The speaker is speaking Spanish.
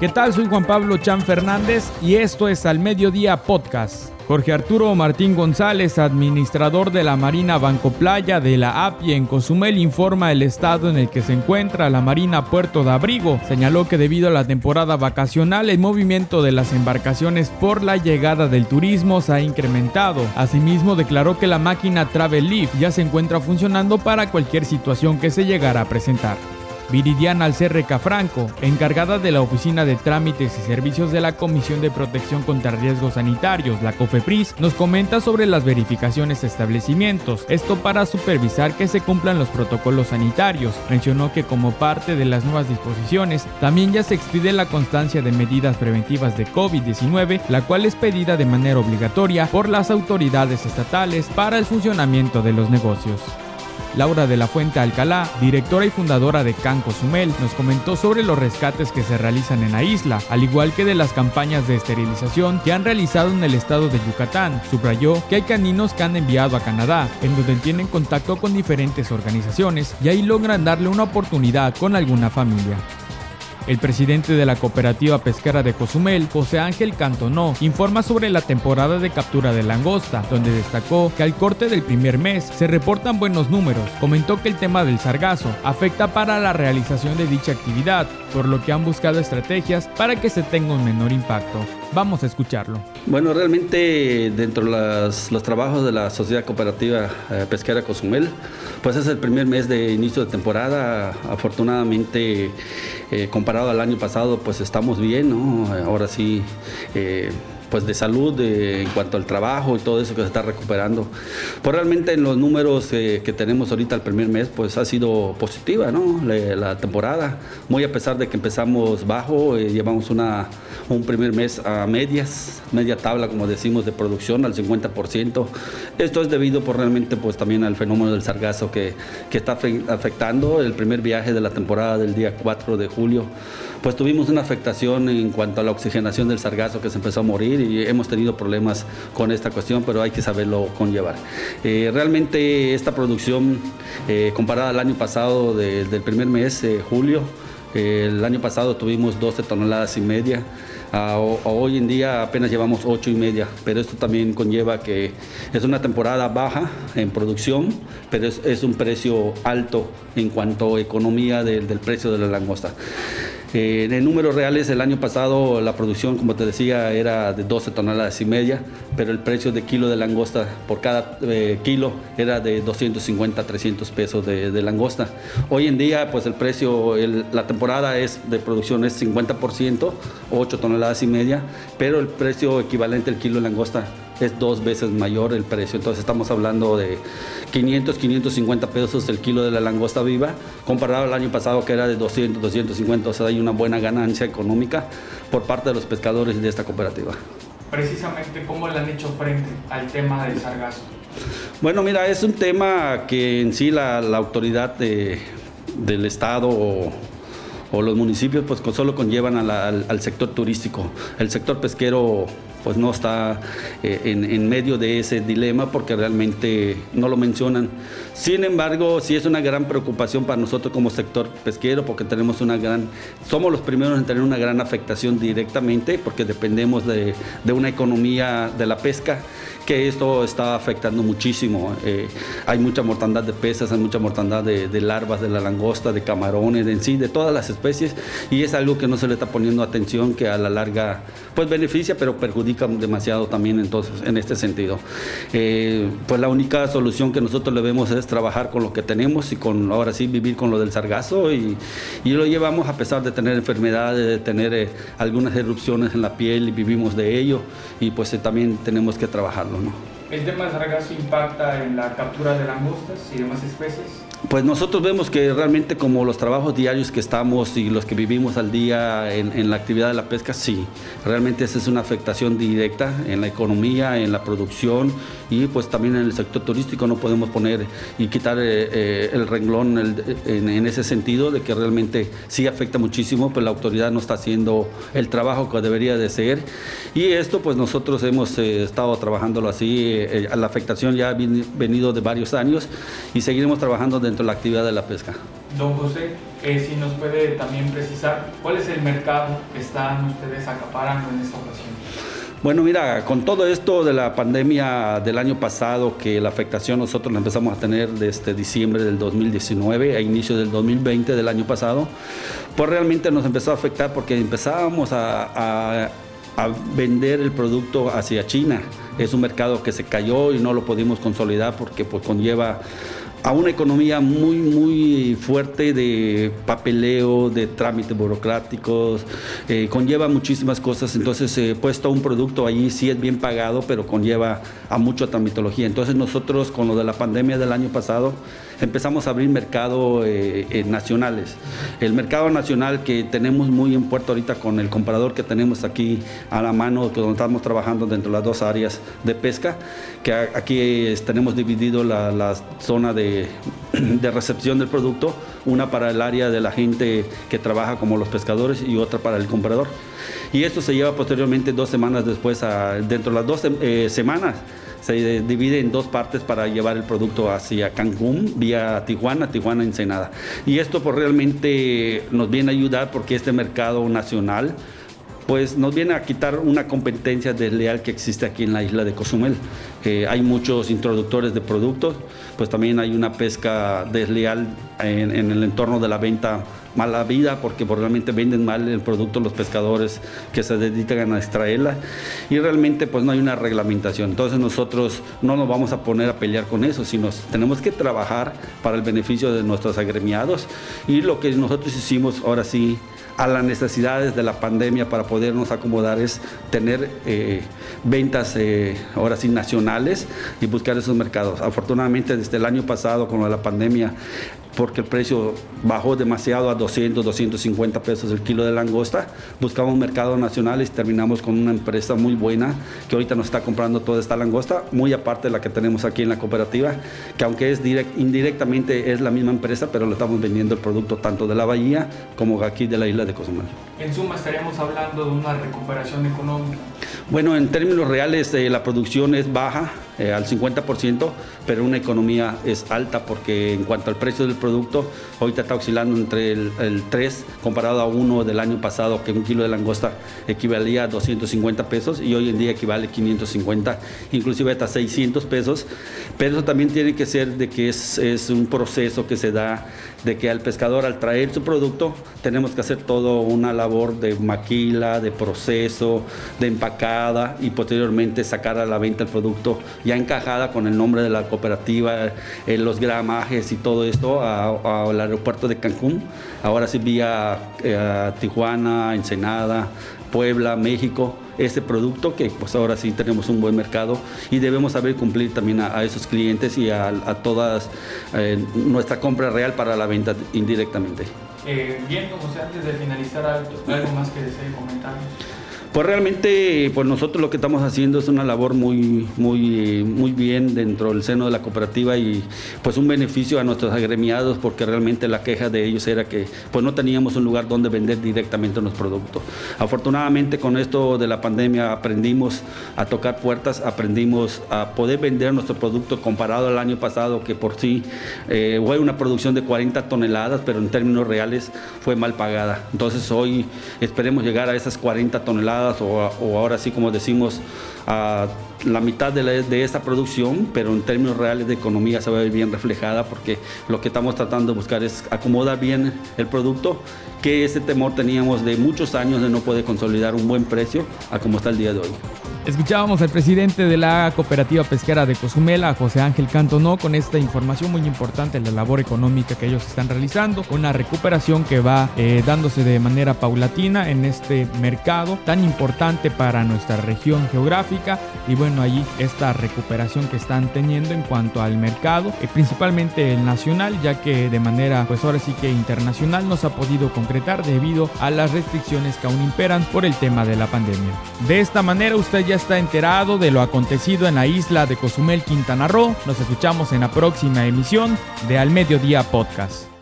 ¿Qué tal? Soy Juan Pablo Chan Fernández y esto es Al Mediodía Podcast. Jorge Arturo Martín González, administrador de la Marina Banco Playa de la API en Cozumel, informa el estado en el que se encuentra la Marina Puerto de Abrigo. Señaló que debido a la temporada vacacional, el movimiento de las embarcaciones por la llegada del turismo se ha incrementado. Asimismo, declaró que la máquina Travel Leaf ya se encuentra funcionando para cualquier situación que se llegara a presentar. Viridiana Alcerreca Franco, encargada de la Oficina de Trámites y Servicios de la Comisión de Protección contra Riesgos Sanitarios, la COFEPRIS, nos comenta sobre las verificaciones de establecimientos, esto para supervisar que se cumplan los protocolos sanitarios. Mencionó que como parte de las nuevas disposiciones, también ya se expide la constancia de medidas preventivas de COVID-19, la cual es pedida de manera obligatoria por las autoridades estatales para el funcionamiento de los negocios. Laura de la Fuente Alcalá, directora y fundadora de Can Cozumel, nos comentó sobre los rescates que se realizan en la isla, al igual que de las campañas de esterilización que han realizado en el estado de Yucatán. Subrayó que hay caninos que han enviado a Canadá, en donde tienen contacto con diferentes organizaciones y ahí logran darle una oportunidad con alguna familia. El presidente de la cooperativa pesquera de Cozumel, José Ángel Cantonó, informa sobre la temporada de captura de langosta, donde destacó que al corte del primer mes se reportan buenos números. Comentó que el tema del sargazo afecta para la realización de dicha actividad, por lo que han buscado estrategias para que se tenga un menor impacto. Vamos a escucharlo. Bueno, realmente dentro de los trabajos de la Sociedad Cooperativa eh, Pesquera Cozumel, pues es el primer mes de inicio de temporada. Afortunadamente, eh, comparado al año pasado, pues estamos bien, ¿no? Ahora sí. Eh, pues de salud en cuanto al trabajo y todo eso que se está recuperando. Pues realmente en los números eh, que tenemos ahorita el primer mes, pues ha sido positiva, ¿no? La, temporada, muy a pesar de que empezamos bajo, eh, llevamos una, un primer mes a medias, media tabla, como decimos, de producción al 50%. Esto es debido por realmente pues también al fenómeno del sargazo que, que está afectando el primer viaje de la temporada del día 4 de julio pues tuvimos una afectación en cuanto a la oxigenación del sargazo que se empezó a morir y hemos tenido problemas con esta cuestión, pero hay que saberlo conllevar. Eh, realmente esta producción, eh, comparada al año pasado del primer mes, eh, julio, el año pasado tuvimos 12 toneladas y media. hoy en día apenas llevamos 8 y media, pero esto también conlleva que es una temporada baja en producción, pero es, un precio alto en cuanto a economía del precio de la langosta. En números reales, el año pasado la producción, como te decía, era de 12 toneladas y media, pero el precio de kilo de langosta por cada eh, kilo era de 250 300 pesos de, langosta. Hoy en día, pues el precio, la temporada es de producción es 50%, 8 toneladas y media, pero el precio equivalente al kilo de langosta es dos veces mayor el precio. Entonces estamos hablando de 500, 550 pesos el kilo de la langosta viva, comparado al año pasado que era de 200, 250. O sea, hay una buena ganancia económica por parte de los pescadores de esta cooperativa. Precisamente, ¿cómo le han hecho frente al tema del sargazo? Bueno, mira, es un tema que en sí la, autoridad del Estado o, los municipios pues solo conllevan al, al sector turístico. El sector pesquero pues no está eh, en, medio de ese dilema porque realmente no lo mencionan. Sin embargo, sí es una gran preocupación para nosotros como sector pesquero porque tenemos una gran, somos los primeros en tener una gran afectación directamente porque dependemos de, de una economía de la pesca esto está afectando muchísimo. Eh, hay mucha mortandad de peces, hay mucha mortandad de, larvas de la langosta, de camarones, en sí, de todas las especies, y es algo que no se le está poniendo atención, que a la larga pues beneficia, pero perjudica demasiado también entonces en este sentido. Eh, pues la única solución que nosotros le vemos es trabajar con lo que tenemos y con ahora sí vivir con lo del sargazo y, y lo llevamos a pesar de tener enfermedades, de tener eh, algunas erupciones en la piel y vivimos de ello y pues también tenemos que trabajarlo. ¿El tema del sargazo impacta en la captura de langostas y demás especies? Pues nosotros vemos que realmente como los trabajos diarios que estamos y los que vivimos al día en, la actividad de la pesca, sí, realmente esa es una afectación directa en la economía, en la producción y pues también en el sector turístico. No podemos poner y quitar eh, eh, el renglón en, ese sentido de que realmente sí afecta muchísimo, pues la autoridad no está haciendo el trabajo que debería de ser. Y esto pues nosotros hemos eh, estado trabajándolo así, la afectación ya ha venido de varios años y seguiremos trabajando de dentro de la actividad de la pesca. Don José, eh, si nos puede también precisar cuál es el mercado que están ustedes acaparando en esta ocasión. Bueno, mira, con todo esto de la pandemia del año pasado, que la afectación nosotros la empezamos a tener desde diciembre del 2019 a inicio del 2020 del año pasado, pues realmente nos empezó a afectar porque empezábamos a, a, a vender el producto hacia China. Es un mercado que se cayó y no lo pudimos consolidar porque pues conlleva a una economía muy, muy fuerte de papeleo, de trámites burocráticos, eh, conlleva muchísimas cosas, entonces eh, puesto un producto allí sí es bien pagado, pero conlleva a mucha tramitología. Entonces nosotros con lo de la pandemia del año pasado empezamos a abrir mercado eh, eh, nacionales. El mercado nacional que tenemos muy en puerto ahorita con el comparador que tenemos aquí a la mano, donde estamos trabajando dentro de las dos áreas de pesca, que aquí tenemos dividido la zona de de, recepción del producto, una para el área de la gente que trabaja como los pescadores y otra para el comprador. Y esto se lleva posteriormente dos semanas después, dentro de las dos eh, semanas, se divide en dos partes para llevar el producto hacia Cancún, vía Tijuana, Tijuana Ensenada. Y esto pues realmente nos viene a ayudar porque este mercado nacional pues nos viene a quitar una competencia desleal que existe aquí en la isla de Cozumel. Eh, hay muchos introductores de productos, pues también hay una pesca desleal en, el entorno de la venta mala vida porque realmente venden mal el producto los pescadores que se dedican a extraerla y realmente pues no hay una reglamentación. Entonces nosotros no nos vamos a poner a pelear con eso, sino tenemos que trabajar para el beneficio de nuestros agremiados y lo que nosotros hicimos ahora sí a las necesidades de la pandemia para podernos acomodar es tener eh, ventas eh, ahora sí nacionales y buscar esos mercados. Afortunadamente desde el año pasado con la pandemia porque el precio bajó demasiado a 200, 250 pesos el kilo de langosta. Buscamos mercados nacionales y terminamos con una empresa muy buena que ahorita nos está comprando toda esta langosta, muy aparte de la que tenemos aquí en la cooperativa, que aunque es indirectamente es la misma empresa, pero le estamos vendiendo el producto tanto de la bahía como aquí de la isla de Cozumel. En suma estaríamos hablando de una recuperación económica. Bueno, en términos reales eh, la producción es baja eh, al 50%, pero una economía es alta porque en cuanto al precio del producto, ahorita está oscilando entre el, 3 comparado a 1 del año pasado, que un kilo de langosta equivalía a 250 pesos y hoy en día equivale a 550, inclusive hasta 600 pesos. Pero eso también tiene que ser de que es, es un proceso que se da, de que al pescador al traer su producto tenemos que hacer todo una labor de maquila, de proceso, de empacada y posteriormente sacar a la venta el producto ya encajada con el nombre de la cooperativa, eh, los gramajes y todo esto al aeropuerto de Cancún. Ahora sí vía eh, Tijuana, Ensenada, Puebla, México, este producto que pues ahora sí tenemos un buen mercado y debemos saber cumplir también a, esos clientes y a, a todas eh, nuestra compra real para la venta indirectamente. bien, como antes de finalizar, algo más que desee comentar. Pues realmente, pues nosotros lo que estamos haciendo es una labor muy, muy, muy bien dentro del seno de la cooperativa y pues un beneficio a nuestros agremiados porque realmente la queja de ellos era que pues no teníamos un lugar donde vender directamente los productos. Afortunadamente con esto de la pandemia aprendimos a tocar puertas, aprendimos a poder vender nuestro producto comparado al año pasado que por sí eh, fue una producción de 40 toneladas, pero en términos reales fue mal pagada. Entonces hoy esperemos llegar a esas 40 toneladas o, ahora sí como decimos a la mitad de, de, esta producción, pero en términos reales de economía se va a ver bien reflejada porque lo que estamos tratando de buscar es acomodar bien el producto, que ese temor teníamos de muchos años de no poder consolidar un buen precio a como está el día de hoy. Escuchábamos al presidente de la Cooperativa Pesquera de Cozumel, José Ángel Cantonó, con esta información muy importante de la labor económica que ellos están realizando, una recuperación que va eh, dándose de manera paulatina en este mercado tan importante para nuestra región geográfica y bueno, allí esta recuperación que están teniendo en cuanto al mercado, eh, principalmente el nacional, ya que de manera pues ahora sí que internacional no se ha podido concretar debido a las restricciones que aún imperan por el tema de la pandemia. De esta manera usted ya está enterado de lo acontecido en la isla de Cozumel, Quintana Roo. Nos escuchamos en la próxima emisión de Al Mediodía Podcast.